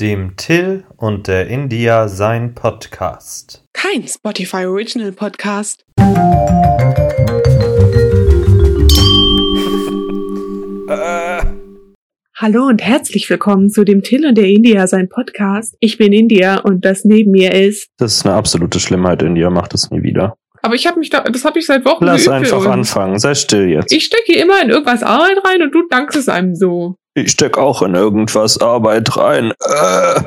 dem Till und der India sein Podcast. Kein Spotify Original Podcast. Äh. Hallo und herzlich willkommen zu dem Till und der India sein Podcast. Ich bin India und das neben mir ist. Das ist eine absolute Schlimmheit, India. Mach das nie wieder. Aber ich habe mich da, das habe ich seit Wochen Lass einfach anfangen. Sei still jetzt. Ich stecke hier immer in irgendwas Arbeit rein und du dankst es einem so. Ich steck auch in irgendwas Arbeit rein. Äh.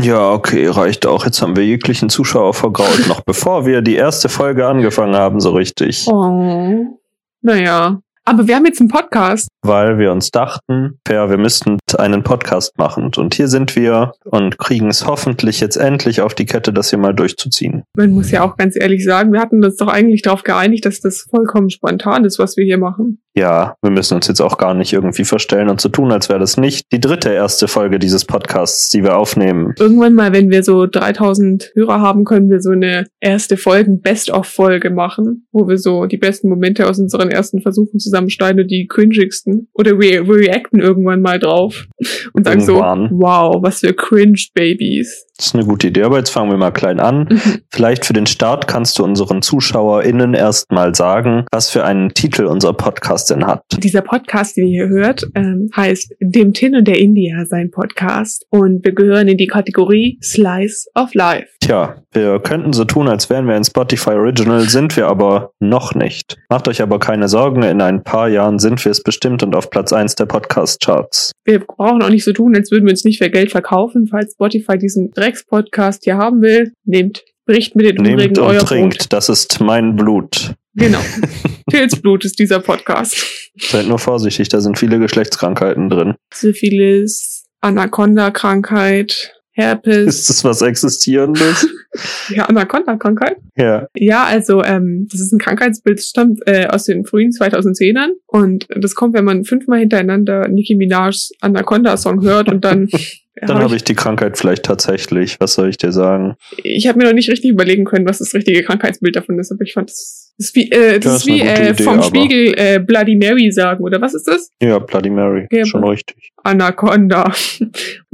Ja, okay, reicht auch. Jetzt haben wir jeglichen Zuschauer vergraut, noch bevor wir die erste Folge angefangen haben, so richtig. Oh. Naja. Aber wir haben jetzt einen Podcast. Weil wir uns dachten, ja, wir müssten einen Podcast machen. Und hier sind wir und kriegen es hoffentlich jetzt endlich auf die Kette, das hier mal durchzuziehen. Man muss ja auch ganz ehrlich sagen, wir hatten uns doch eigentlich darauf geeinigt, dass das vollkommen spontan ist, was wir hier machen. Ja, wir müssen uns jetzt auch gar nicht irgendwie verstellen und so tun, als wäre das nicht die dritte erste Folge dieses Podcasts, die wir aufnehmen. Irgendwann mal, wenn wir so 3000 Hörer haben, können wir so eine erste Folgen Best-of-Folge machen, wo wir so die besten Momente aus unseren ersten Versuchen zusammenschneiden und die cringigsten. Oder wir, wir reacten irgendwann mal drauf und sagen Irgendwann. so, wow, was für Cringe-Babys. Das ist eine gute Idee, aber jetzt fangen wir mal klein an. Mhm. Vielleicht für den Start kannst du unseren ZuschauerInnen erstmal sagen, was für einen Titel unser Podcast denn hat. Dieser Podcast, den ihr hier hört, ähm, heißt Dem Tin und der India sein Podcast. Und wir gehören in die Kategorie Slice of Life. Tja, wir könnten so tun, als wären wir ein Spotify Original, sind wir aber noch nicht. Macht euch aber keine Sorgen, in ein paar Jahren sind wir es bestimmt und auf Platz eins der Podcast-Charts. Wir brauchen auch nicht so tun, als würden wir uns nicht für Geld verkaufen. Falls Spotify diesen Drecks-Podcast hier haben will, nehmt, bricht mit den Nehmt und euer trinkt, Brot. das ist mein Blut. Genau. Pilzblut ist dieser Podcast. Seid nur vorsichtig, da sind viele Geschlechtskrankheiten drin. Syphilis, Anaconda-Krankheit, Herpes. Ist das was Existierendes? ja, Anaconda-Krankheit. ja. Ja, also ähm, das ist ein Krankheitsbild, das stammt äh, aus den frühen 2010ern und das kommt, wenn man fünfmal hintereinander Nicki Minaj's Anaconda-Song hört und dann Dann habe ich die Krankheit vielleicht tatsächlich. Was soll ich dir sagen? ich habe mir noch nicht richtig überlegen können, was das richtige Krankheitsbild davon ist, aber ich fand das, das ist wie, äh, das Ja, ist wie äh, Idee, vom Spiegel äh, Bloody Mary sagen, oder was ist das? Ja, Bloody Mary. Ja, Schon richtig. Anaconda.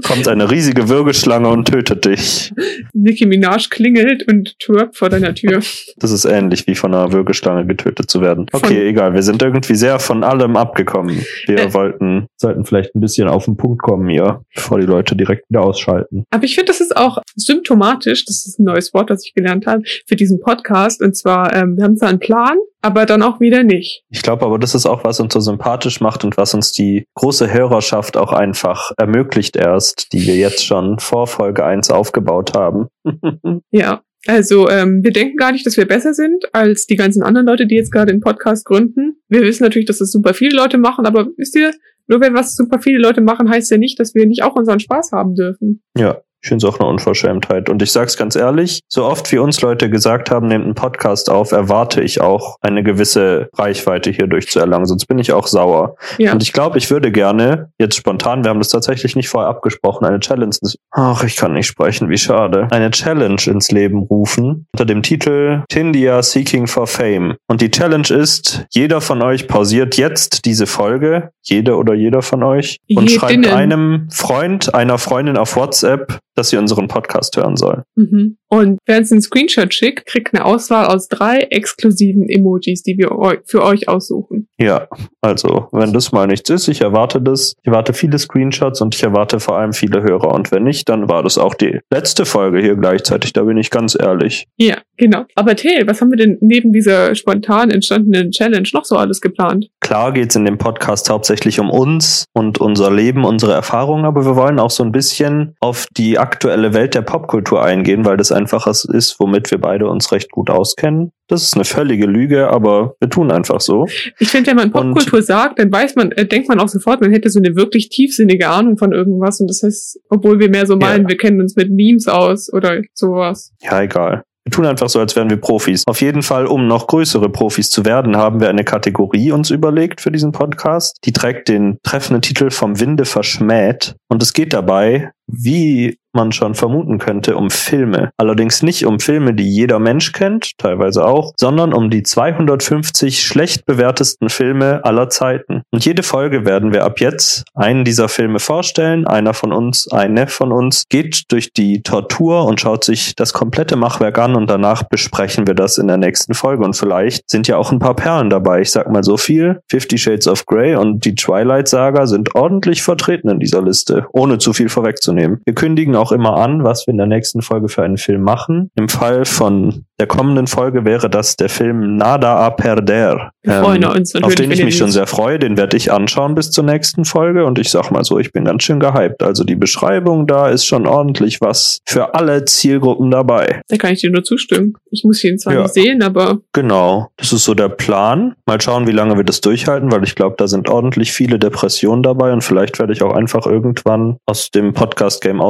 Kommt eine riesige Würgeschlange und tötet dich. Nicki Minaj klingelt und twerpt vor deiner Tür. Das ist ähnlich wie von einer Würgeschlange getötet zu werden. Okay, Von- egal. Wir sind irgendwie sehr von allem abgekommen. Wir Äh. wollten, sollten vielleicht ein bisschen auf den Punkt kommen hier, bevor die Leute direkt wieder ausschalten. Aber ich finde, das ist auch symptomatisch, das ist ein neues Wort, das ich gelernt habe, für diesen Podcast. Und zwar, ähm, wir haben zwar einen Plan, aber dann auch wieder nicht. Ich glaube aber, das ist auch, was uns so sympathisch macht und was uns die große Hörerschaft auch einfach ermöglicht erst, die wir jetzt schon vor Folge 1 aufgebaut haben. Ja. Also ähm, wir denken gar nicht, dass wir besser sind als die ganzen anderen Leute, die jetzt gerade den Podcast gründen. Wir wissen natürlich, dass das super viele Leute machen, aber wisst ihr, nur wenn was super viele Leute machen, heißt ja nicht, dass wir nicht auch unseren Spaß haben dürfen. Ja, ich finde es auch eine Unverschämtheit. Und ich sag's ganz ehrlich, so oft wie uns Leute gesagt haben, nehmt einen Podcast auf, erwarte ich auch eine gewisse Reichweite hierdurch zu erlangen. Sonst bin ich auch sauer. Ja. Und ich glaube, ich würde gerne, jetzt spontan, wir haben das tatsächlich nicht vorher abgesprochen, eine Challenge, ach, ich kann nicht sprechen, wie schade, eine Challenge ins Leben rufen unter dem Titel Tindia Seeking for Fame. Und die Challenge ist, jeder von euch pausiert jetzt diese Folge, jede oder jeder von euch, und schreibt Jedinnen. einem Freund, einer Freundin auf WhatsApp, dass sie unseren Podcast hören soll. Mhm. Und wer uns einen Screenshot schickt, kriegt eine Auswahl aus drei exklusiven Emojis, die wir für euch aussuchen. Ja, also, wenn das mal nichts ist, ich erwarte das. Ich erwarte viele Screenshots und ich erwarte vor allem viele Hörer. Und wenn nicht, dann war das auch die letzte Folge hier gleichzeitig. Da bin ich ganz ehrlich. Ja, genau. Aber Till, was haben wir denn neben dieser spontan entstandenen Challenge noch so alles geplant? Klar geht's in dem Podcast hauptsächlich um uns und unser Leben, unsere Erfahrungen, aber wir wollen auch so ein bisschen auf die aktuelle Welt der Popkultur eingehen, weil das einfach was ist, womit wir beide uns recht gut auskennen. Das ist eine völlige Lüge, aber wir tun einfach so. Ich finde, wenn man Popkultur sagt, dann weiß man, äh, denkt man auch sofort, man hätte so eine wirklich tiefsinnige Ahnung von irgendwas. Und das heißt, obwohl wir mehr so meinen, Ja. wir kennen uns mit Memes aus oder sowas. Ja, egal. Wir tun einfach so, als wären wir Profis. Auf jeden Fall, um noch größere Profis zu werden, haben wir eine Kategorie uns überlegt für diesen Podcast. Die trägt den treffenden Titel Vom Winde verschmäht. Und es geht dabei, wie man schon vermuten könnte, um Filme. Allerdings nicht um Filme, die jeder Mensch kennt, teilweise auch, sondern um die 250 schlecht bewertesten Filme aller Zeiten. Und jede Folge werden wir ab jetzt einen dieser Filme vorstellen. Einer von uns, eine von uns geht durch die Tortur und schaut sich das komplette Machwerk an und danach besprechen wir das in der nächsten Folge. Und vielleicht sind ja auch ein paar Perlen dabei. Ich sag mal so viel. Fifty Shades of Grey und die Twilight Saga sind ordentlich vertreten in dieser Liste, ohne zu viel vorwegzunehmen. Wir kündigen auch immer an, was wir in der nächsten Folge für einen Film machen. Im Fall von der kommenden Folge wäre das der Film Nada a Perder. Wir freuen uns auf den ich mich schon sehr freue. Den werde ich anschauen bis zur nächsten Folge. Und ich sag mal so, ich bin ganz schön gehypt. Also die Beschreibung da ist schon ordentlich was für alle Zielgruppen dabei. Da kann ich dir nur zustimmen. Ich muss ihn zwar Ja. nicht sehen, aber Genau, das ist so der Plan. Mal schauen, wie lange wir das durchhalten, weil ich glaube, da sind ordentlich viele Depressionen dabei und vielleicht werde ich auch einfach irgendwann aus dem Podcast-Game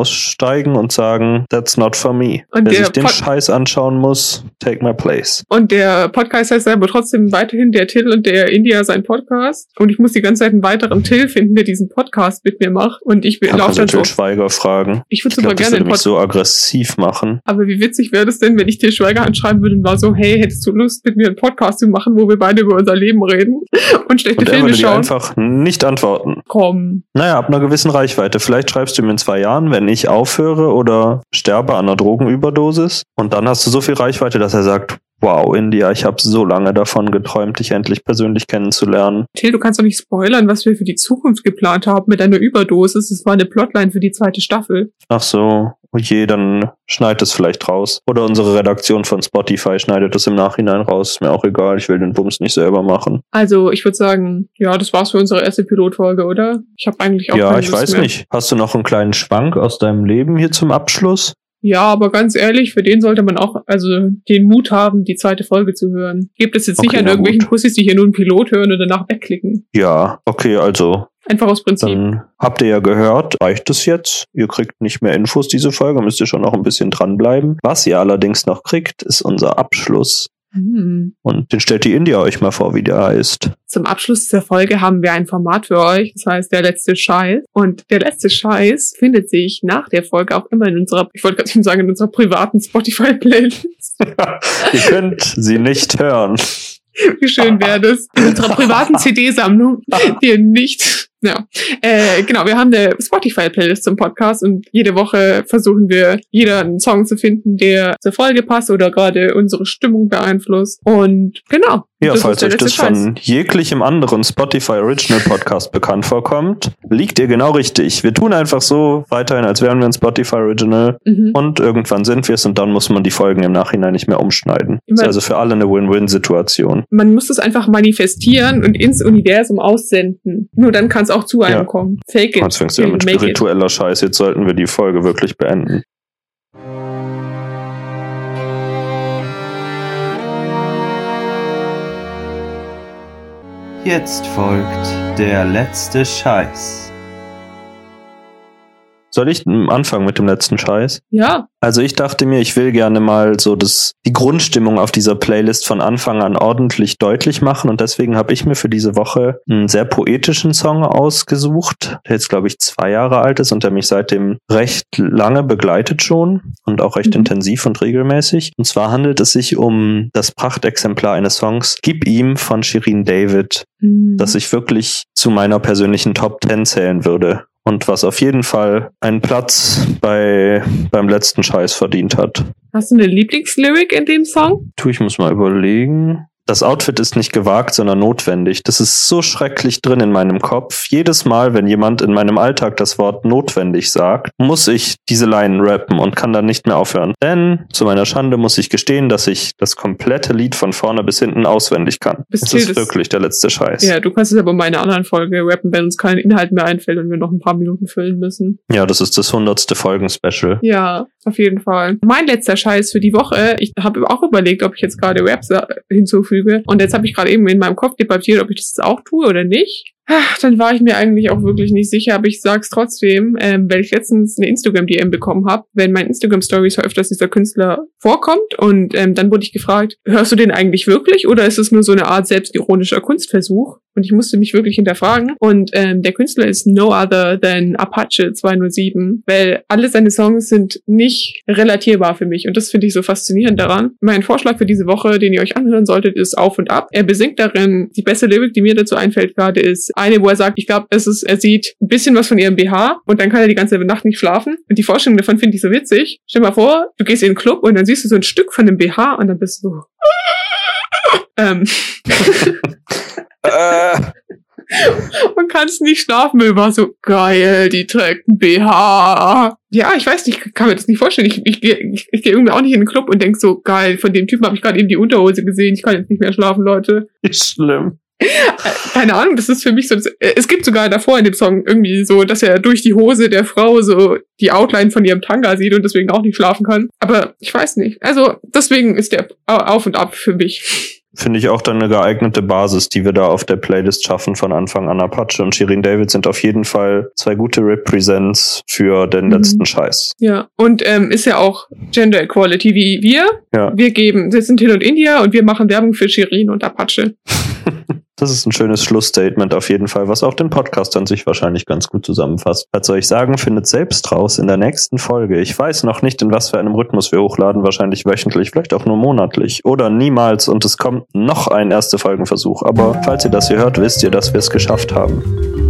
aussteigen und sagen, that's not for me. Und Wer der sich den Pod- Scheiß anschauen muss, take my place. Und der Podcast heißt aber trotzdem weiterhin der Till und der India sein Podcast. Und ich muss die ganze Zeit einen weiteren Till finden, der diesen Podcast mit mir macht. Und ich laufe so dann so. Schweiger fragen. Ich würde Ich super gerne würde den mich Podcast. so aggressiv machen. Aber wie witzig wäre das denn, wenn ich Till Schweiger anschreiben würde und war so, hey, hättest du Lust, mit mir einen Podcast zu machen, wo wir beide über unser Leben reden und schlechte Und Filme würde schauen? einfach nicht antworten. Komm. Naja, ab einer gewissen Reichweite. Vielleicht schreibst du ihm in zwei Jahren, wenn ich aufhöre oder sterbe an einer Drogenüberdosis. Und dann hast du so viel Reichweite, dass er sagt, wow, India, ich habe so lange davon geträumt, dich endlich persönlich kennenzulernen. Till, du kannst doch nicht spoilern, was wir für die Zukunft geplant haben mit einer Überdosis. Das war eine Plotline für die zweite Staffel. Ach so, oh je, dann schneid es vielleicht raus. Oder unsere Redaktion von Spotify schneidet es im Nachhinein raus. Ist mir auch egal, ich will den Bums nicht selber machen. Also, ich würde sagen, ja, das war's für unsere erste Pilotfolge, oder? Ich habe eigentlich auch ja, ich Lust weiß mehr. nicht. Hast du noch einen kleinen Schwank aus deinem Leben hier zum Abschluss? Ja, aber ganz ehrlich, für den sollte man auch also den Mut haben, die zweite Folge zu hören. Gebt es jetzt nicht Okay, an na irgendwelchen gut. Pussys, die hier nur einen Pilot hören und danach wegklicken. Ja, okay, also Einfach aus Prinzip. Dann habt ihr ja gehört, reicht es jetzt. Ihr kriegt nicht mehr Infos diese Folge, müsst ihr schon noch ein bisschen dranbleiben. Was ihr allerdings noch kriegt, ist unser Abschluss. Hm. Und den stellt die India euch mal vor, wie der heißt. Zum Abschluss dieser Folge haben wir ein Format für euch, das heißt der letzte Scheiß. Und der letzte Scheiß findet sich nach der Folge auch immer in unserer, ich wollte gerade schon sagen, in unserer privaten Spotify-Playlist. ihr könnt sie nicht hören. Wie schön wäre das? In unserer privaten CD-Sammlung, die ihr nicht. Ja, äh, genau. Wir haben eine Spotify-Playlist zum Podcast und jede Woche versuchen wir, jeder einen Song zu finden, der zur Folge passt oder gerade unsere Stimmung beeinflusst. Und genau. Ja, das falls euch das von jeglichem anderen Spotify Original Podcast bekannt vorkommt, liegt ihr genau richtig. Wir tun einfach so weiterhin, als wären wir ein Spotify Original Mhm. und irgendwann sind wir es und dann muss man die Folgen im Nachhinein nicht mehr umschneiden. Immer- Ist also für alle eine Win-Win-Situation. Man muss das einfach manifestieren und ins Universum aussenden. Nur dann kann es auch zu einem Ja. kommen. Fake it. Jetzt fängst du ja mit Make it. spiritueller Scheiß. Jetzt sollten wir die Folge wirklich beenden. Jetzt folgt der letzte Scheiß. Soll ich anfangen mit dem letzten Scheiß? Ja, Also ich dachte mir, ich will gerne mal so das, die Grundstimmung auf dieser Playlist von Anfang an ordentlich deutlich machen und deswegen habe ich mir für diese Woche einen sehr poetischen Song ausgesucht, der jetzt glaube ich zwei Jahre alt ist und der mich seitdem recht lange begleitet schon und auch recht Mhm. intensiv und regelmäßig. Und zwar handelt es sich um das Prachtexemplar eines Songs Gib ihm von Shirin David, Hm. das ich wirklich zu meiner persönlichen Top 10 zählen würde. Und was auf jeden Fall einen Platz bei, beim letzten Scheiß verdient hat. Hast du eine Lieblingslyric in dem Song? Tu, ich muss mal überlegen. Das Outfit ist nicht gewagt, sondern notwendig. Das ist so schrecklich drin in meinem Kopf. Jedes Mal, wenn jemand in meinem Alltag das Wort notwendig sagt, muss ich diese Line rappen und kann dann nicht mehr aufhören. Denn zu meiner Schande muss ich gestehen, dass ich das komplette Lied von vorne bis hinten auswendig kann. Bis Till ist das- wirklich der letzte Scheiß. Ja, du kannst es aber in meiner anderen Folge rappen, wenn uns kein Inhalt mehr einfällt und wir noch ein paar Minuten füllen müssen. Ja, das ist das hundertste Folgen-Special. Ja, auf jeden Fall. Mein letzter Scheiß für die Woche, ich habe auch überlegt, ob ich jetzt gerade Raps äh, hinzufüge. Und jetzt habe ich gerade eben in meinem Kopf debattiert, ob ich das jetzt auch tue oder nicht. Ach, dann war ich mir eigentlich auch wirklich nicht sicher, aber ich sag's trotzdem, ähm, weil ich letztens eine Instagram-DM bekommen habe, wenn mein Instagram-Story so öfters dieser Künstler vorkommt und ähm, dann wurde ich gefragt, hörst du den eigentlich wirklich oder ist es nur so eine Art selbstironischer Kunstversuch? Und ich musste mich wirklich hinterfragen. Und ähm, der Künstler ist no other than Apache 207, weil alle seine Songs sind nicht relatierbar für mich. Und das finde ich so faszinierend daran. Mein Vorschlag für diese Woche, den ihr euch anhören solltet, ist Auf und Ab. Er besingt darin, die beste Lyric, die mir dazu einfällt gerade, ist eine, wo er sagt, ich glaube, es ist, er sieht ein bisschen was von ihrem BH und dann kann er die ganze Nacht nicht schlafen. Und die Vorstellung davon finde ich so witzig. Stell dir mal vor, du gehst in den Club und dann siehst du so ein Stück von dem BH und dann bist du so. ähm. Äh, und kannst nicht schlafen. Ich war so, geil, die trägt ein BH. Ja, ich weiß nicht, ich kann mir das nicht vorstellen. Ich, ich, gehe ich, ich gehe irgendwie auch nicht in den Club und denk so, geil, von dem Typen habe ich gerade eben die Unterhose gesehen. Ich kann jetzt nicht mehr schlafen, Leute. ist schlimm. Keine Ahnung, das ist für mich so. Es gibt sogar davor in dem Song irgendwie so, dass er durch die Hose der Frau so die Outline von ihrem Tanga sieht und deswegen auch nicht schlafen kann. Aber ich weiß nicht. Also deswegen ist der auf und ab für mich. Finde ich auch dann eine geeignete Basis, die wir da auf der Playlist schaffen von Anfang an. Apache und Shirin David sind auf jeden Fall zwei gute Represents für den Mhm. letzten Scheiß. Ja, und ähm, ist ja auch Gender Equality wie wir. Ja. Wir geben, wir sind Till und India und wir machen Werbung für Shirin und Apache. Das ist ein schönes Schlussstatement auf jeden Fall, was auch den Podcast an sich wahrscheinlich ganz gut zusammenfasst. Was soll ich sagen, findet selbst raus in der nächsten Folge. Ich weiß noch nicht, in was für einem Rhythmus wir hochladen, wahrscheinlich wöchentlich, vielleicht auch nur monatlich oder niemals und es kommt noch ein erster Folgenversuch. Aber falls ihr das hier hört, wisst ihr, dass wir es geschafft haben.